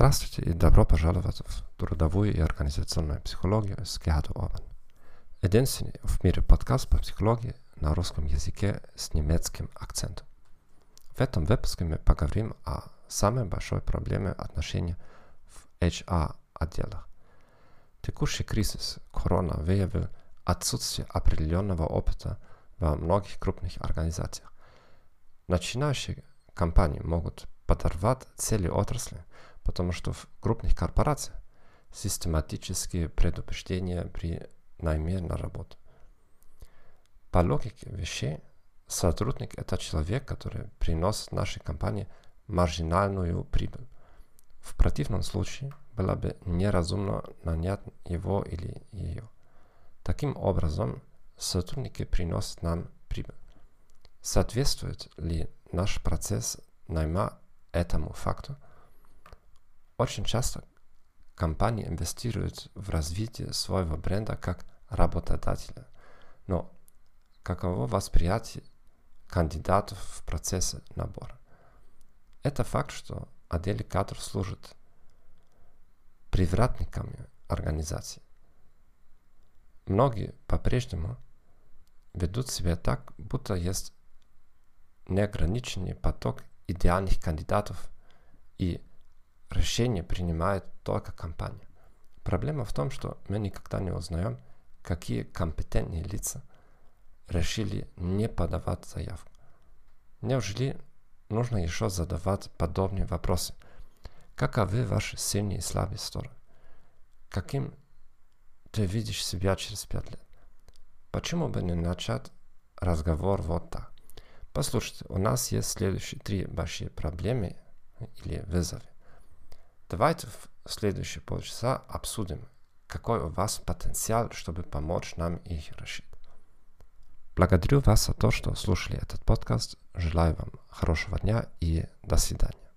Здравствуйте и добро пожаловать в трудовую и организационную психологию с Геадо Ован. Единственный в мире подкаст по психологии на русском языке с немецким акцентом. В этом выпуске мы поговорим о самой большой проблеме отношений в HR-отделах. Текущий кризис корона выявил отсутствие определенного опыта во многих крупных организациях. Начинающие компании могут подорвать цели отрасли, потому что в крупных корпорациях систематические предупреждения при найме на работу. По логике вещей, сотрудник – это человек, который приносит нашей компании маржинальную прибыль. В противном случае было бы неразумно нанять его или ее. Таким образом, сотрудники приносят нам прибыль. Соответствует ли наш процесс найма этому факту? Очень часто компании инвестируют в развитие своего бренда как работодателя. Но каково восприятие кандидатов в процессе набора? Это факт, что отделы кадров служат привратниками организации. Многие по-прежнему ведут себя так, будто есть неограниченный поток идеальных кандидатов и решение принимает только компания. Проблема в том, что мы никогда не узнаем, какие компетентные лица решили не подавать заявку. Неужели нужно еще задавать подобные вопросы? Каковы ваши сильные и слабые стороны? Каким ты видишь себя через пять лет? Почему бы не начать разговор вот так? Послушайте, у нас есть следующие три большие проблемы или вызовы. Давайте в следующие полчаса обсудим, какой у вас потенциал, чтобы помочь нам их решить. Благодарю вас за то, что слушали этот подкаст. Желаю вам хорошего дня и до свидания.